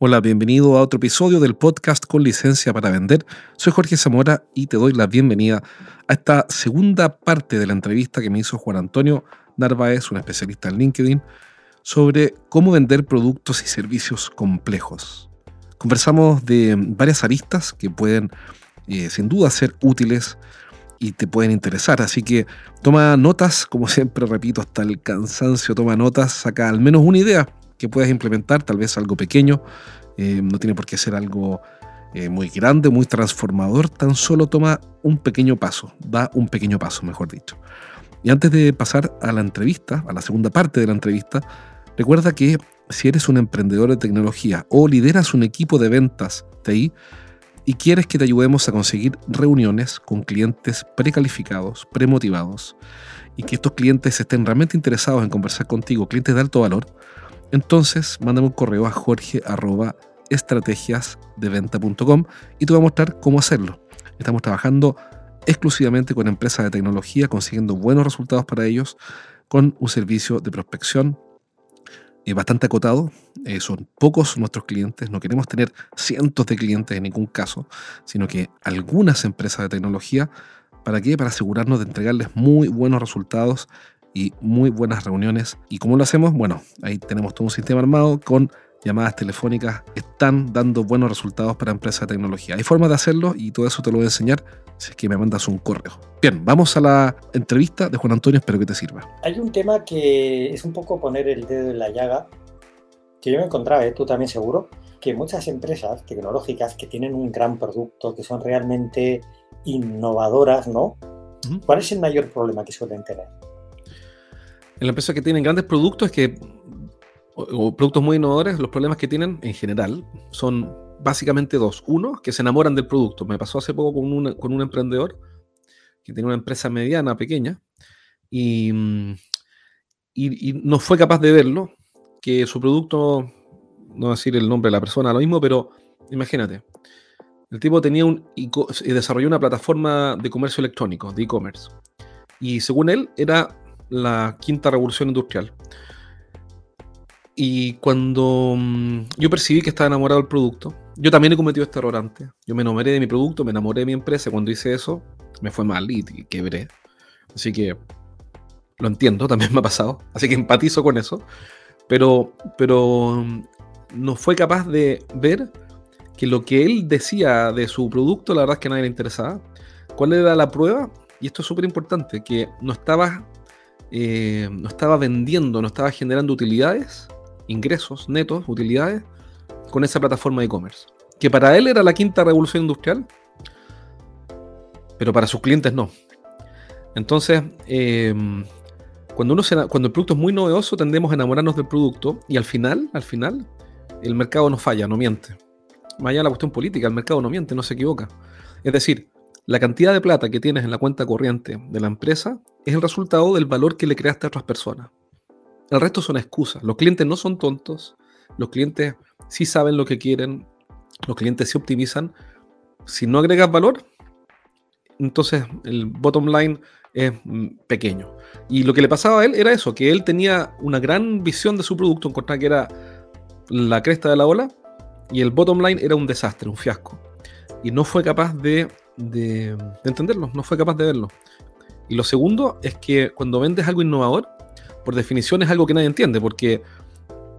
Hola, bienvenido a otro episodio del podcast con licencia para vender. Soy Jorge Zamora y te doy la bienvenida a esta segunda parte de la entrevista que me hizo Juan Antonio Narváez, un especialista en LinkedIn, sobre cómo vender productos y servicios complejos. Conversamos de varias aristas que pueden eh, sin duda ser útiles y te pueden interesar. Así que toma notas, como siempre repito, hasta el cansancio, toma notas, saca al menos una idea que puedas implementar, tal vez algo pequeño, eh, no tiene por qué ser algo eh, muy grande, muy transformador, tan solo toma un pequeño paso, da un pequeño paso, mejor dicho. Y antes de pasar a la entrevista, a la segunda parte de la entrevista, recuerda que si eres un emprendedor de tecnología o lideras un equipo de ventas TI, y quieres que te ayudemos a conseguir reuniones con clientes precalificados, premotivados, y que estos clientes estén realmente interesados en conversar contigo, clientes de alto valor, entonces mándame un correo a jorge.estrategiasdeventa.com y te voy a mostrar cómo hacerlo. Estamos trabajando exclusivamente con empresas de tecnología, consiguiendo buenos resultados para ellos, con un servicio de prospección eh, bastante acotado. Eh, son pocos nuestros clientes, no queremos tener cientos de clientes en ningún caso, sino que algunas empresas de tecnología. ¿Para qué? Para asegurarnos de entregarles muy buenos resultados y muy buenas reuniones. ¿Y cómo lo hacemos? Bueno, ahí tenemos todo un sistema armado con llamadas telefónicas están dando buenos resultados para empresas de tecnología. Hay formas de hacerlo y todo eso te lo voy a enseñar si es que me mandas un correo. Bien, vamos a la entrevista de Juan Antonio, espero que te sirva. Hay un tema que es un poco poner el dedo en la llaga, que yo me encontraba, ¿eh? tú también seguro, que muchas empresas tecnológicas que tienen un gran producto, que son realmente innovadoras, ¿no? ¿Cuál es el mayor problema que suelen tener? En la empresa que tienen grandes productos es que o, productos muy innovadores, los problemas que tienen en general son básicamente dos. Uno, que se enamoran del producto. Me pasó hace poco con un, con un emprendedor que tiene una empresa mediana, pequeña, y, y, no fue capaz de verlo, que su producto, no decir el nombre de la persona, lo mismo, pero imagínate, el tipo tenía un desarrolló una plataforma de comercio electrónico, de e-commerce, y según él era la quinta revolución industrial. Y cuando mm, yo percibí que estaba enamorado del producto, yo también he cometido este error antes. Yo me enamoré de mi producto, me enamoré de mi empresa. Cuando hice eso, me fue mal y, quebré. Así que lo entiendo, también me ha pasado. Así que empatizo con eso. Pero, pero mm, no fue capaz de ver que lo que él decía de su producto, la verdad es que nadie le interesaba. ¿Cuál era la prueba? Y esto es súper importante, que no estaba, eh, no estaba vendiendo, no estaba generando utilidades ingresos netos, utilidades, con esa plataforma de e-commerce. Que para él era la quinta revolución industrial, pero para sus clientes no. Entonces, em, cuando, uno cuando el producto es muy novedoso, tendemos a enamorarnos del producto y al final, al final, el mercado no falla, no miente. Más allá de la cuestión política, el mercado no miente, no se equivoca. Es decir, la cantidad de plata que tienes en la cuenta corriente de la empresa es el resultado del valor que le creaste a otras personas. El resto son excusas. Los clientes no son tontos. Los clientes sí saben lo que quieren. Los clientes sí optimizan. Si no agregas valor, entonces el bottom line es mm, pequeño. Y lo que le pasaba a él era eso, que él tenía una gran visión de su producto, encontraba que era la cresta de la ola, y el bottom line era un desastre, un fiasco. Y no fue capaz de, de entenderlo, no fue capaz de verlo. Y lo segundo es que cuando vendes algo innovador, por definición es algo que nadie entiende, porque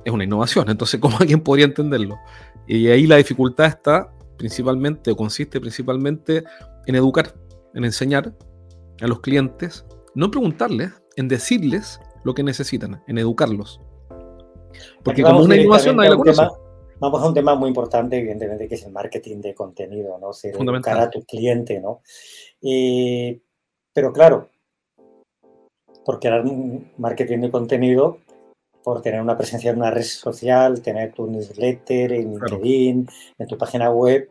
es una innovación, entonces ¿cómo alguien podría entenderlo? Y ahí la dificultad está principalmente o consiste principalmente en educar, en enseñar a los clientes, no preguntarles, en decirles lo que necesitan, en educarlos. Porque como una innovación nadie la conoce. Vamos a un tema muy importante, evidentemente, que es el marketing de contenido, ¿no? Ser educar a tu cliente, ¿no? pero claro, por crear un marketing de contenido, por tener una presencia en una red social, tener tu newsletter, en LinkedIn, en tu página web.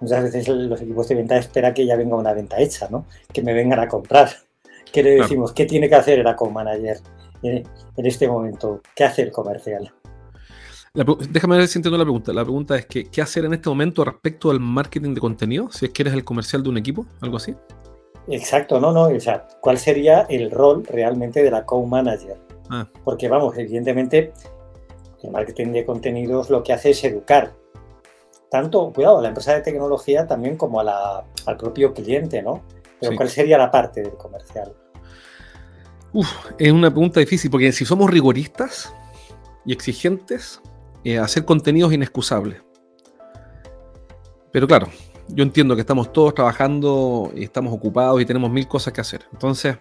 muchas veces los equipos de venta esperan que ya venga una venta hecha, ¿no? Que me vengan a comprar. ¿Qué le decimos? ¿Qué tiene que hacer el account manager en, este momento? ¿Qué hace el comercial? Déjame ver si entiendo la pregunta. La pregunta es que, ¿qué hacer en este momento respecto al marketing de contenido? Si es que eres el comercial de un equipo, algo así. Exacto, no, no. O sea, ¿cuál sería el rol realmente del account manager? Ah. Porque vamos, evidentemente, el marketing de contenidos lo que hace es educar. Tanto, cuidado, a la empresa de tecnología también como a al propio cliente, ¿no? Pero ¿cuál sería la parte del comercial? Uf, es una pregunta difícil, porque si somos rigoristas y exigentes, eh, hacer contenidos inexcusables. Pero claro, yo entiendo que estamos todos trabajando y estamos ocupados y tenemos mil cosas que hacer. Entonces,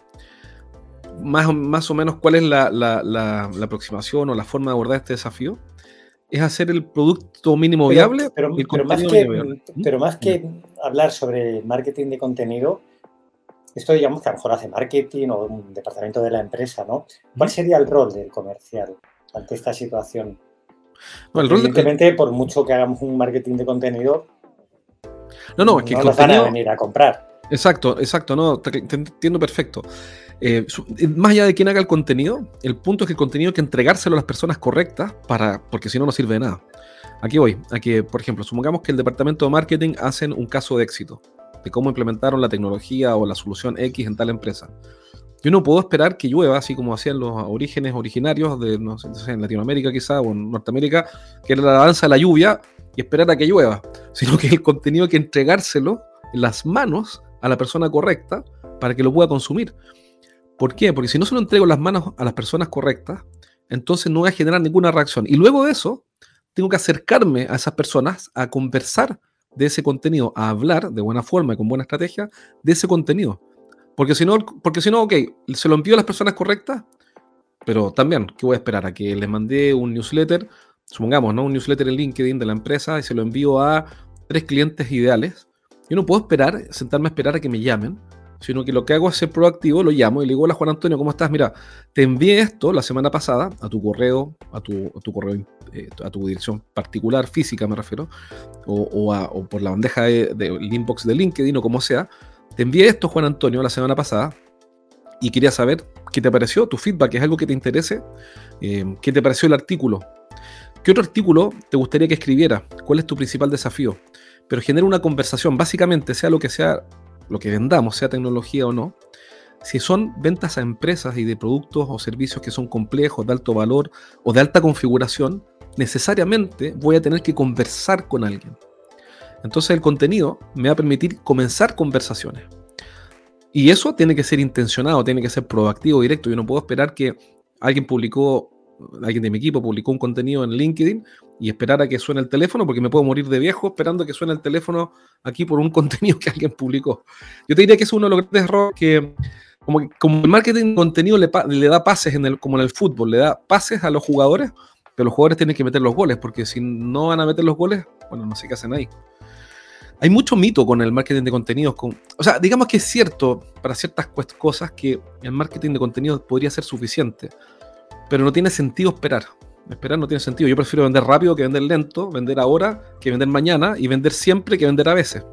más, más o menos, ¿cuál es la, aproximación o la forma de abordar este desafío? Es hacer el producto mínimo viable. Pero, más que, pero más que hablar sobre marketing de contenido, esto digamos que a lo mejor hace marketing o un departamento de la empresa, ¿no? ¿Cuál sería el rol del comercial ante esta situación? Evidentemente, por mucho que hagamos un marketing de contenido, no, no, es que no van a venir a comprar. Exacto, exacto, no, te, entiendo perfecto. Eh, eh, más allá de quién haga el contenido, el punto es que el contenido hay que entregárselo a las personas correctas para, porque si no, no sirve de nada. Aquí voy, aquí, por ejemplo, supongamos que el departamento de marketing hacen un caso de éxito de cómo implementaron la tecnología o la solución X en tal empresa. Yo no puedo esperar que llueva, así como hacían los orígenes originarios de, no sé, en Latinoamérica quizá o en Norteamérica, que era la danza de la lluvia y esperar a que llueva, sino que el contenido hay que entregárselo en las manos a la persona correcta para que lo pueda consumir. ¿Por qué? Porque si no se lo entrego en las manos a las personas correctas, entonces no voy a generar ninguna reacción. Y luego de eso, tengo que acercarme a esas personas a conversar de ese contenido, a hablar de buena forma y con buena estrategia de ese contenido. Porque si no, porque si no, ok, se lo envío a las personas correctas, pero también, ¿qué voy a esperar? A que les mandé un newsletter, supongamos, ¿no? Un newsletter en LinkedIn de la empresa y se lo envío a tres clientes ideales. Yo no puedo esperar, sentarme a esperar a que me llamen, sino que lo que hago es ser proactivo, lo llamo y le digo, hola Juan Antonio, ¿cómo estás? Mira, te envié esto la semana pasada a tu correo, a tu, tu correo, eh, a tu dirección particular, física me refiero, o, por la bandeja del de, inbox de LinkedIn o como sea. Te envié esto, Juan Antonio, la semana pasada y quería saber qué te pareció, tu feedback, es algo que te interese, eh, qué te pareció el artículo. ¿Qué otro artículo te gustaría que escribiera? ¿Cuál es tu principal desafío? Pero genera una conversación, básicamente, sea lo que sea, lo que vendamos, sea tecnología o no, si son ventas a empresas y de productos o servicios que son complejos, de alto valor o de alta configuración, necesariamente voy a tener que conversar con alguien. Entonces el contenido me va a permitir comenzar conversaciones. Y eso tiene que ser intencionado, tiene que ser proactivo, directo. Yo no puedo esperar que alguien publicó, alguien de mi equipo publicó un contenido en LinkedIn y esperar a que suene el teléfono, porque me puedo morir de viejo esperando que suene el teléfono aquí por un contenido que alguien publicó. Yo te diría que es uno de los grandes errores que, como, el marketing de contenido le, le da pases, en el, como en el fútbol, le da pases a los jugadores, pero los jugadores tienen que meter los goles, porque si no van a meter los goles, bueno, no sé qué hacen ahí hay mucho mito con el marketing de contenidos. Con, o sea, digamos que es cierto para ciertas cosas que el marketing de contenidos podría ser suficiente, pero no tiene sentido esperar. Esperar no tiene sentido. Yo prefiero vender rápido que vender lento, vender ahora que vender mañana y vender siempre que vender a veces.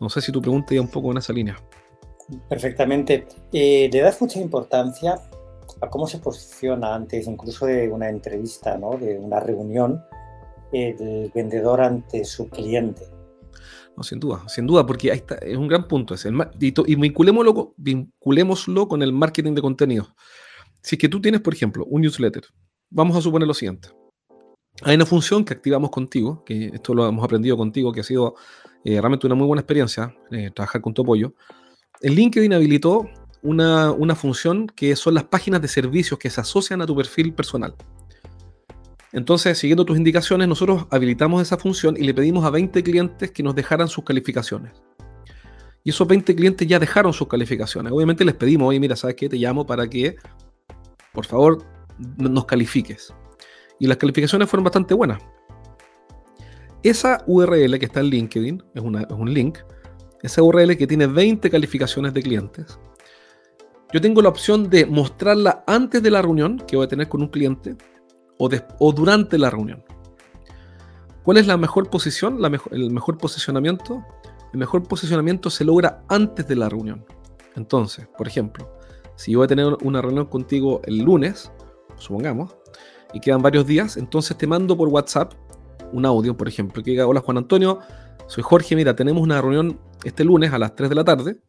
No sé si tu pregunta iba un poco en esa línea. Perfectamente. Eh, ¿Le das mucha importancia a cómo se posiciona antes, incluso de una entrevista, ¿no? de una reunión? El vendedor ante su cliente. No, sin duda, sin duda, porque ahí está, es un gran punto ese. y, y vinculémoslo, vinculémoslo con el marketing de contenidos. Si es que tú tienes, por ejemplo, un newsletter, vamos a suponer lo siguiente. Hay una función que activamos contigo, que esto lo hemos aprendido contigo, que ha sido eh, realmente una muy buena experiencia, eh, trabajar con tu apoyo. El LinkedIn habilitó una, una función que son las páginas de servicios que se asocian a tu perfil personal. Entonces, siguiendo tus indicaciones, nosotros habilitamos esa función y le pedimos a 20 clientes que nos dejaran sus calificaciones. Y esos 20 clientes ya dejaron sus calificaciones. Obviamente les pedimos, oye, mira, ¿sabes qué? Te llamo para que, por favor, nos califiques. Y las calificaciones fueron bastante buenas. Esa URL que está en LinkedIn, es, es un link, esa URL que tiene 20 calificaciones de clientes, yo tengo la opción de mostrarla antes de la reunión que voy a tener con un cliente o, durante la reunión. ¿Cuál es la mejor posición? el mejor posicionamiento. El mejor posicionamiento se logra antes de la reunión. Entonces, por ejemplo, si yo voy a tener una reunión contigo el lunes, supongamos, y quedan varios días, entonces te mando por WhatsApp un audio, por ejemplo, que diga, hola Juan Antonio, soy Jorge, mira, tenemos una reunión este lunes a las 3 de la tarde,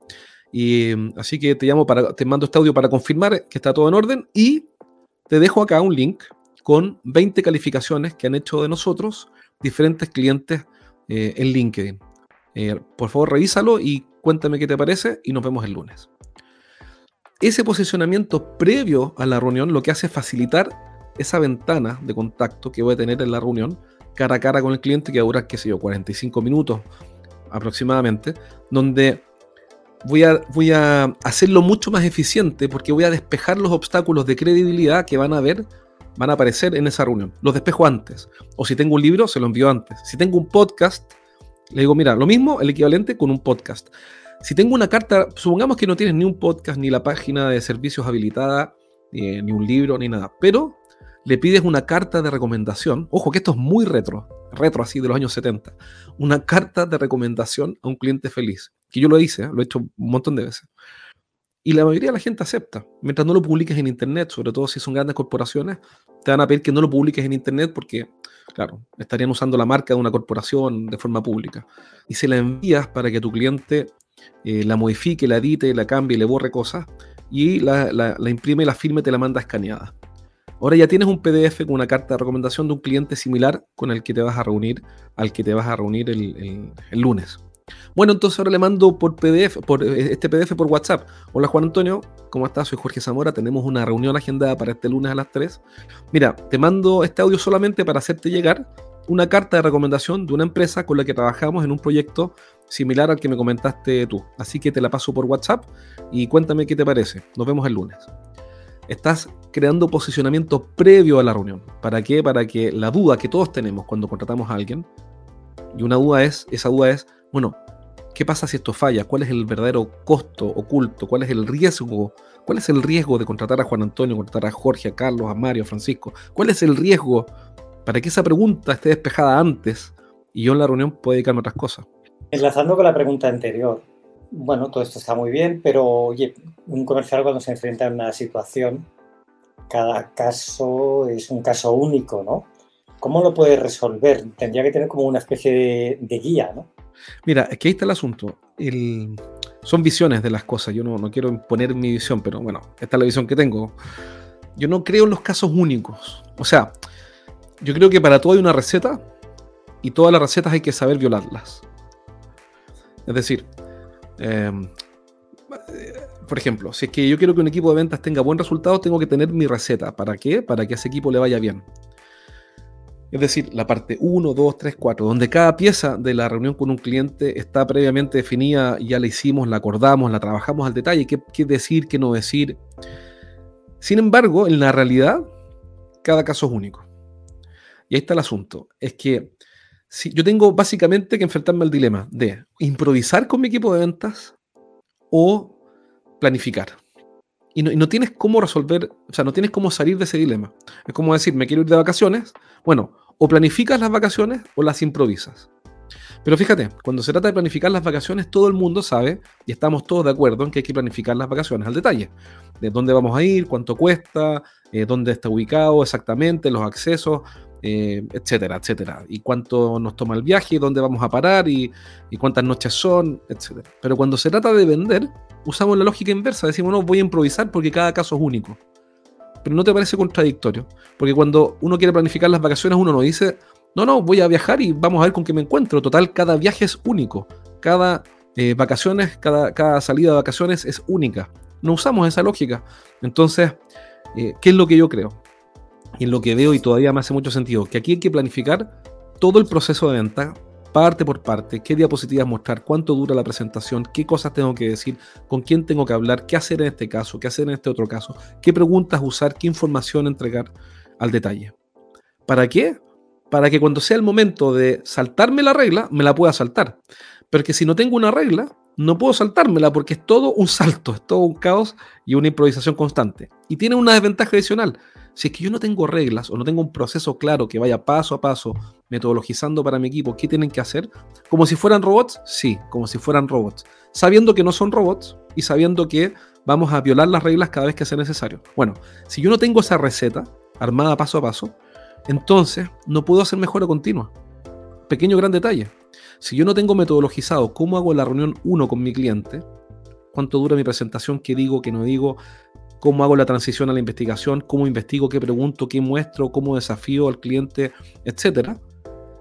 y así que te llamo para, te mando este audio para confirmar que está todo en orden y te dejo acá un link con 20 calificaciones que han hecho de nosotros diferentes clientes eh, en LinkedIn. Eh, por favor, revísalo y cuéntame qué te parece y nos vemos el lunes. Ese posicionamiento previo a la reunión lo que hace es facilitar esa ventana de contacto que voy a tener en la reunión cara a cara con el cliente que va a durar, qué sé yo, 45 minutos aproximadamente, donde voy a, voy a hacerlo mucho más eficiente porque voy a despejar los obstáculos de credibilidad que van a ver, van a aparecer en esa reunión. Los despejo antes. O si tengo un libro, se lo envío antes. Si tengo un podcast, le digo, mira, lo mismo, el equivalente con un podcast. Si tengo una carta, supongamos que no tienes ni un podcast, ni la página de servicios habilitada, ni, ni un libro, ni nada, pero le pides una carta de recomendación. Ojo que esto es muy retro, retro así de los años 70. Una carta de recomendación a un cliente feliz. Que yo lo hice, ¿eh? lo he hecho un montón de veces. Y la mayoría de la gente acepta. Mientras no lo publiques en Internet, sobre todo si son grandes corporaciones, te van a pedir que no lo publiques en Internet porque, claro, estarían usando la marca de una corporación de forma pública. Y se la envías para que tu cliente eh, la modifique, la edite, la cambie, le borre cosas y la, la imprime, la firme, te la manda escaneada. Ahora ya tienes un PDF con una carta de recomendación de un cliente similar con el que te vas a reunir, al que te vas a reunir el, lunes. Bueno, entonces ahora le mando por PDF, por eh, este PDF por WhatsApp. Hola Juan Antonio, ¿cómo estás? Soy Jorge Zamora, tenemos una reunión agendada para este lunes a las 3. Mira, te mando este audio solamente para hacerte llegar una carta de recomendación de una empresa con la que trabajamos en un proyecto similar al que me comentaste tú. Así que te la paso por WhatsApp y cuéntame qué te parece. Nos vemos el lunes. Estás creando posicionamiento previo a la reunión. ¿Para qué? Para que la duda que todos tenemos cuando contratamos a alguien, y una duda es, esa duda es, bueno, ¿qué pasa si esto falla? ¿Cuál es el verdadero costo oculto? ¿Cuál es el riesgo? ¿Cuál es el riesgo de contratar a Juan Antonio, contratar a Jorge, a Carlos, a Mario, a Francisco? ¿Cuál es el riesgo para que esa pregunta esté despejada antes y yo en la reunión pueda dedicarme a otras cosas? Enlazando con la pregunta anterior, bueno, todo esto está muy bien, pero oye, un comercial cuando se enfrenta a una situación, cada caso es un caso único, ¿no? ¿Cómo lo puede resolver? Tendría que tener como una especie de, guía, ¿no? Mira, es que ahí está el asunto. son visiones de las cosas. Yo no, no quiero imponer mi visión, pero bueno, esta es la visión que tengo. Yo no creo en los casos únicos. O sea, yo creo que para todo hay una receta y todas las recetas hay que saber violarlas. Es decir, Em, por ejemplo, si es que yo quiero que un equipo de ventas tenga buen resultado, tengo que tener mi receta. ¿Para qué? Para que a ese equipo le vaya bien. Es decir, la parte 1, 2, 3, 4, donde cada pieza de la reunión con un cliente está previamente definida, ya la hicimos, la acordamos, la trabajamos al detalle, qué, qué decir, qué no decir. Sin embargo, en la realidad, cada caso es único. Y ahí está el asunto. Es que Sí, yo tengo básicamente que enfrentarme al dilema de improvisar con mi equipo de ventas o planificar. Y no, tienes cómo resolver, o sea, no tienes cómo salir de ese dilema. Es como decir, me quiero ir de vacaciones. Bueno, o planificas las vacaciones o las improvisas. Pero fíjate, cuando se trata de planificar las vacaciones, todo el mundo sabe y estamos todos de acuerdo en que hay que planificar las vacaciones al detalle. De dónde vamos a ir, cuánto cuesta, eh, dónde está ubicado exactamente, los accesos, eh, etcétera, etcétera. Y cuánto nos toma el viaje, dónde vamos a parar y, cuántas noches son, etcétera. Pero cuando se trata de vender, usamos la lógica inversa. Decimos, no, voy a improvisar porque cada caso es único. Pero no te parece contradictorio. Porque cuando uno quiere planificar las vacaciones, uno no dice, no, no, voy a viajar y vamos a ver con qué me encuentro. Total, cada viaje es único. Cada eh, vacaciones, cada, cada salida de vacaciones es única. No usamos esa lógica. Entonces, eh, ¿qué es lo que yo creo? y en lo que veo y todavía me hace mucho sentido, que aquí hay que planificar todo el proceso de venta, parte por parte, qué diapositivas mostrar, cuánto dura la presentación, qué cosas tengo que decir, con quién tengo que hablar, qué hacer en este caso, qué hacer en este otro caso, qué preguntas usar, qué información entregar al detalle. ¿Para qué? Para que cuando sea el momento de saltarme la regla, me la pueda saltar. Porque si no tengo una regla, no puedo saltármela porque es todo un salto, es todo un caos y una improvisación constante. Y tiene una desventaja adicional. Si es que yo no tengo reglas o no tengo un proceso claro que vaya paso a paso, metodologizando para mi equipo qué tienen que hacer, como si fueran robots, sí, como si fueran robots, sabiendo que no son robots y sabiendo que vamos a violar las reglas cada vez que sea necesario. Bueno, si yo no tengo esa receta armada paso a paso, entonces no puedo hacer mejora continua. Pequeño gran detalle. Si yo no tengo metodologizado cómo hago la reunión 1 con mi cliente, cuánto dura mi presentación, qué digo, qué no digo, cómo hago la transición a la investigación, cómo investigo, qué pregunto, qué muestro, cómo desafío al cliente, etcétera.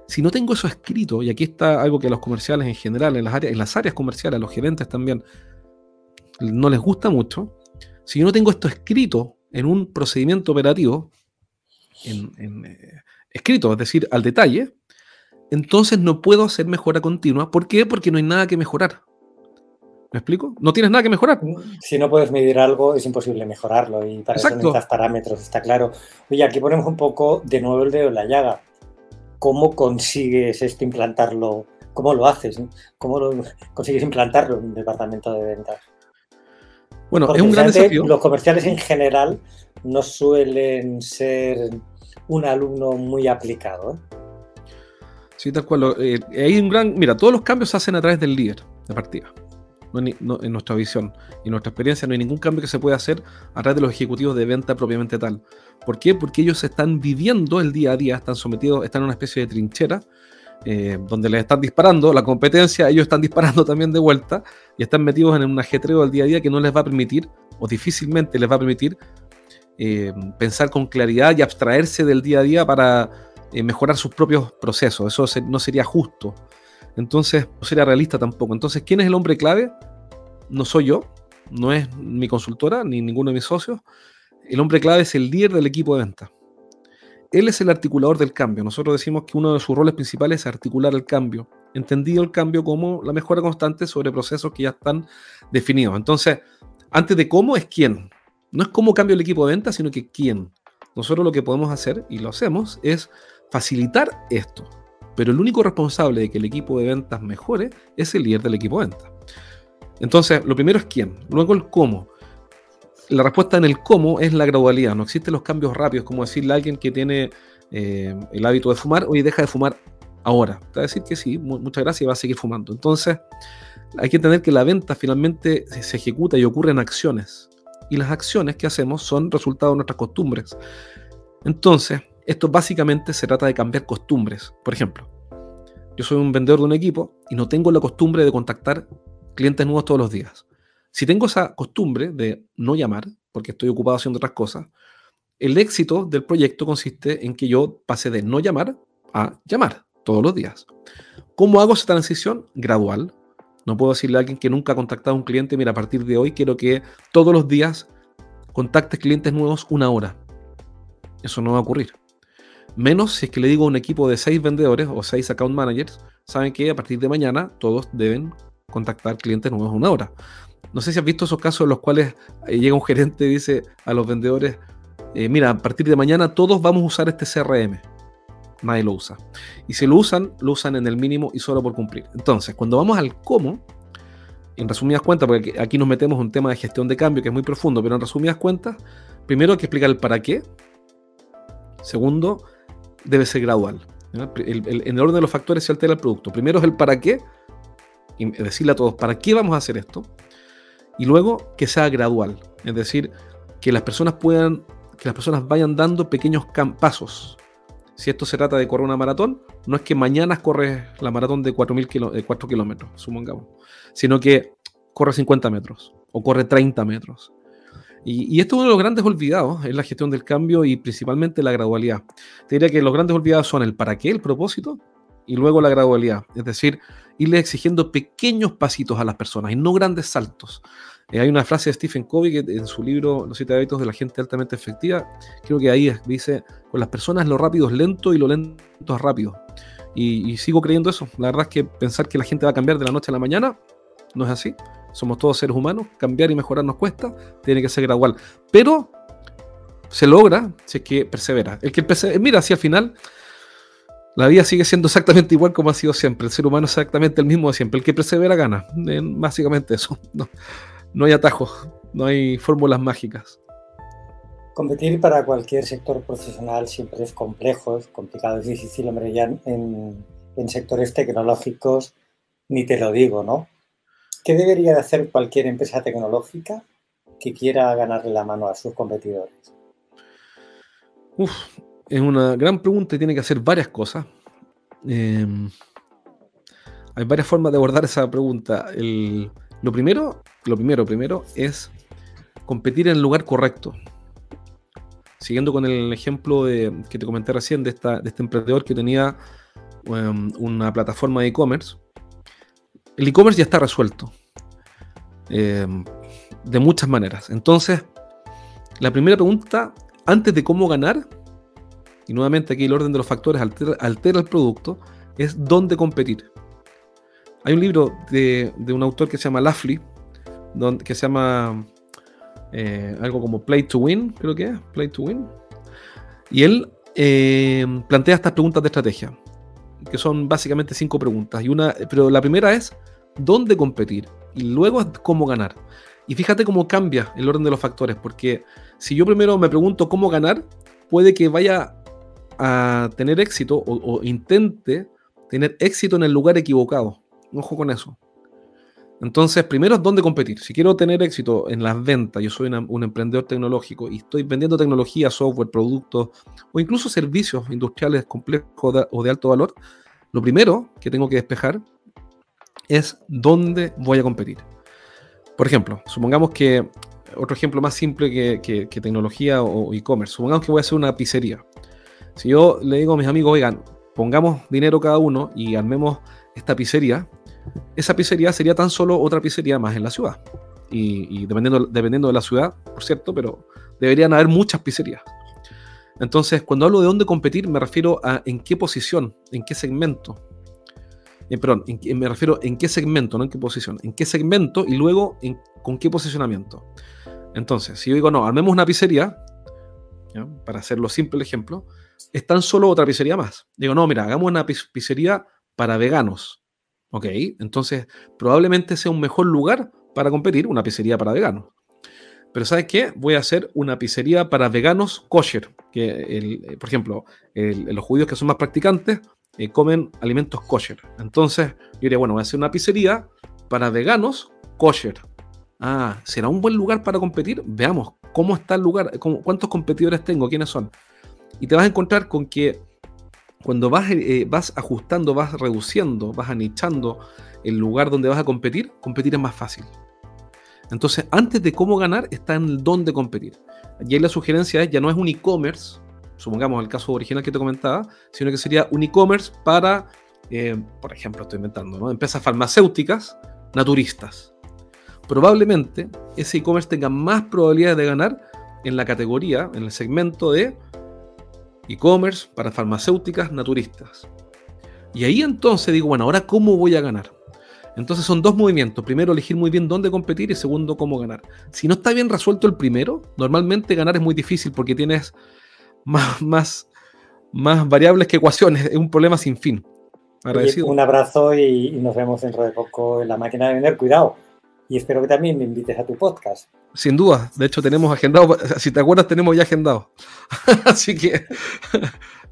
Si no tengo eso escrito, y aquí está algo que a los comerciales en general, en las áreas, en las áreas comerciales, a los gerentes también, no les gusta mucho, si yo no tengo esto escrito en un procedimiento operativo, en, eh, escrito, es decir, al detalle, entonces no puedo hacer mejora continua. ¿Por qué? Porque no hay nada que mejorar. ¿Me explico? No tienes nada que mejorar. Si no puedes medir algo, es imposible mejorarlo y para eso necesitas parámetros, está claro. Oye, aquí ponemos un poco de nuevo el dedo en la llaga. ¿Cómo consigues esto implantarlo? ¿Cómo lo haces? ¿Cómo lo consigues implantarlo en un departamento de ventas? Bueno, es un gran desafío. Los comerciales en general no suelen ser un alumno muy aplicado. ¿eh? Sí, tal cual. Eh, hay un gran. Mira, todos los cambios se hacen a través del líder de partida. En nuestra visión y nuestra experiencia no hay ningún cambio que se pueda hacer a través de los ejecutivos de venta propiamente tal. ¿Por qué? Porque ellos están viviendo el día a día, están sometidos, están en una especie de trinchera eh, donde les están disparando la competencia, ellos están disparando también de vuelta y están metidos en un ajetreo del día a día que no les va a permitir, o difícilmente les va a permitir, eh, pensar con claridad y abstraerse del día a día para eh, mejorar sus propios procesos. Eso no sería justo. Entonces, no sería realista tampoco. Entonces, ¿quién es el hombre clave? No soy yo, no es mi consultora ni ninguno de mis socios. El hombre clave es el líder del equipo de venta. Él es el articulador del cambio. Nosotros decimos que uno de sus roles principales es articular el cambio. Entendido el cambio como la mejora constante sobre procesos que ya están definidos. Entonces, antes de cómo es quién. No es cómo cambia el equipo de venta, sino que quién. Nosotros lo que podemos hacer, y lo hacemos, es facilitar esto. Pero el único responsable de que el equipo de ventas mejore es el líder del equipo de ventas. Entonces, lo primero es quién, luego el cómo. La respuesta en el cómo es la gradualidad. No existen los cambios rápidos, como decirle a alguien que tiene eh, el hábito de fumar, oye, deja de fumar ahora. Te va a decir que sí, muchas gracias, y va a seguir fumando. Entonces, hay que entender que la venta finalmente se ejecuta y ocurre en acciones. Y las acciones que hacemos son resultado de nuestras costumbres. Entonces, esto básicamente se trata de cambiar costumbres. Por ejemplo, yo soy un vendedor de un equipo y no tengo la costumbre de contactar clientes nuevos todos los días. Si tengo esa costumbre de no llamar, porque estoy ocupado haciendo otras cosas, el éxito del proyecto consiste en que yo pase de no llamar a llamar todos los días. ¿Cómo hago esa transición? Gradual. No puedo decirle a alguien que nunca ha contactado a un cliente, mira, a partir de hoy quiero que todos los días contactes clientes nuevos una hora. Eso no va a ocurrir. Menos si es que le digo a un equipo de seis vendedores o seis account managers, saben que a partir de mañana todos deben contactar clientes nuevos una hora. No sé si has visto esos casos en los cuales eh, llega un gerente y dice a los vendedores, eh, mira, a partir de mañana todos vamos a usar este CRM. Nadie lo usa. Y si lo usan, lo usan en el mínimo y solo por cumplir. Entonces, cuando vamos al cómo, en resumidas cuentas, porque aquí nos metemos en un tema de gestión de cambio que es muy profundo, pero en resumidas cuentas, primero hay que explicar el para qué. Segundo, debe ser gradual. en el orden de los factores se altera el producto. Primero es el para qué, y decirle a todos para qué vamos a hacer esto, y luego que sea gradual, es decir, que las personas puedan, que las personas vayan dando pequeños pasos. Si esto se trata de correr una maratón, no es que mañana corres la maratón de 4, de 4 kilómetros, supongamos, sino que corre 50 metros o corre 30 metros y, esto es uno de los grandes olvidados en la gestión del cambio y principalmente la gradualidad. Te diría que los grandes olvidados son el para qué, el propósito, y luego la gradualidad. Es decir, irle exigiendo pequeños pasitos a las personas y no grandes saltos. Eh, hay una frase de Stephen Covey que en su libro Los siete hábitos de la gente altamente efectiva, creo que ahí dice, con las personas lo rápido es lento y lo lento es rápido. Y, y sigo creyendo eso. La verdad es que pensar que la gente va a cambiar de la noche a la mañana no es así somos todos seres humanos, cambiar y mejorar nos cuesta, tiene que ser gradual. Pero se logra si es que persevera. El que mira, si al final la vida sigue siendo exactamente igual como ha sido siempre. El ser humano es exactamente el mismo de siempre. El que persevera gana. básicamente eso. No, no hay atajos, no hay fórmulas mágicas. Competir para cualquier sector profesional siempre es complejo, es complicado, es difícil, hombre, ya en sectores tecnológicos ni te lo digo, ¿no? ¿Qué debería de hacer cualquier empresa tecnológica que quiera ganarle la mano a sus competidores? Uf, es una gran pregunta y tiene que hacer varias cosas. Em, hay varias formas de abordar esa pregunta. lo primero, lo primero, primero es competir en el lugar correcto. Siguiendo con el ejemplo que te comenté recién de, esta, de este emprendedor que tenía em, una plataforma de e-commerce, el e-commerce ya está resuelto. Em, de muchas maneras. Entonces, la primera pregunta, antes de cómo ganar, y nuevamente aquí el orden de los factores altera, el producto, es dónde competir. Hay un libro de, un autor que se llama Lafley, que se llama eh, algo como Play to Win, creo que es, Play to Win. Y él eh, plantea estas preguntas de estrategia, que son básicamente cinco preguntas. Y una, pero la primera es dónde competir y luego es cómo ganar. Y fíjate cómo cambia el orden de los factores, porque si yo primero me pregunto cómo ganar, puede que vaya a tener éxito o, intente tener éxito en el lugar equivocado. Ojo con eso. Entonces, primero es dónde competir. Si quiero tener éxito en las ventas, yo soy un emprendedor tecnológico y estoy vendiendo tecnología, software, productos o incluso servicios industriales complejos o de alto valor, lo primero que tengo que despejar es dónde voy a competir. Por ejemplo, supongamos que, otro ejemplo más simple que, tecnología o e-commerce, supongamos que voy a hacer una pizzería. Si yo le digo a mis amigos, oigan, pongamos dinero cada uno y armemos esta pizzería, esa pizzería sería tan solo otra pizzería más en la ciudad. Y, dependiendo, dependiendo de la ciudad, por cierto, pero deberían haber muchas pizzerías. Entonces, cuando hablo de dónde competir, me refiero a en qué posición, en qué segmento. Eh, perdón, me refiero en qué segmento, no en qué posición. En qué segmento y luego con qué posicionamiento. Entonces, si yo digo, no, armemos una pizzería, para hacerlo simple el ejemplo, es tan solo otra pizzería más. Digo, no, mira, hagamos una pizzería para veganos. Ok, entonces probablemente sea un mejor lugar para competir una pizzería para veganos. Pero ¿sabes qué? Voy a hacer una pizzería para veganos kosher. Que, eh, por ejemplo, los judíos que son más practicantes eh, comen alimentos kosher. Entonces, yo diría, bueno, voy a hacer una pizzería para veganos kosher. Ah, ¿será un buen lugar para competir? Veamos cómo está el lugar, cuántos competidores tengo, quiénes son. Y te vas a encontrar con que cuando vas, eh, vas ajustando, vas reduciendo, vas anichando el lugar donde vas a competir, competir es más fácil. Entonces, antes de cómo ganar, está en dónde competir. Y ahí la sugerencia es, ya no es un e-commerce, supongamos el caso original que te comentaba, sino que sería un e-commerce para, eh, por ejemplo, estoy inventando, ¿no? empresas farmacéuticas naturistas. Probablemente ese e-commerce tenga más probabilidades de ganar en la categoría, en el segmento de e-commerce para farmacéuticas naturistas. Y ahí entonces digo, bueno, ahora cómo voy a ganar. Entonces son dos movimientos. Primero, elegir muy bien dónde competir y segundo, cómo ganar. Si no está bien resuelto el primero, normalmente ganar es muy difícil porque tienes más, más, más variables que ecuaciones. Es un problema sin fin. un abrazo y, nos vemos dentro de poco en la máquina de vender. Cuidado. Y espero que también me invites a tu podcast. Sin duda. De hecho, tenemos agendado. Si te acuerdas, tenemos ya agendado. así que,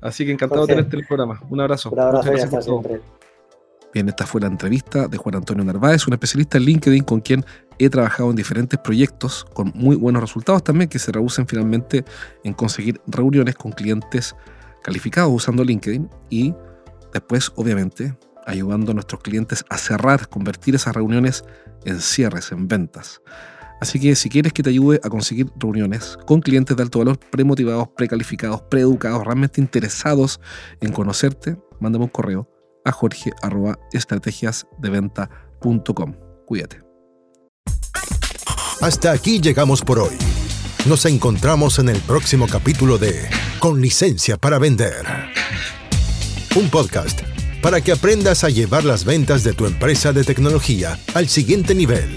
así que encantado de tenerte en el programa. Un abrazo. Un abrazo siempre. Bien, esta fue la entrevista de Juan Antonio Narváez, un especialista en LinkedIn con quien he trabajado en diferentes proyectos con muy buenos resultados también que se reducen finalmente en conseguir reuniones con clientes calificados usando LinkedIn y después, obviamente, ayudando a nuestros clientes a cerrar, convertir esas reuniones en cierres, en ventas. Así que si quieres que te ayude a conseguir reuniones con clientes de alto valor, premotivados, precalificados, preeducados, realmente interesados en conocerte, mándame un correo a jorge.estrategiasdeventa.com. Cuídate. Hasta aquí llegamos por hoy. Nos encontramos en el próximo capítulo de Con licencia para vender. Un podcast para que aprendas a llevar las ventas de tu empresa de tecnología al siguiente nivel.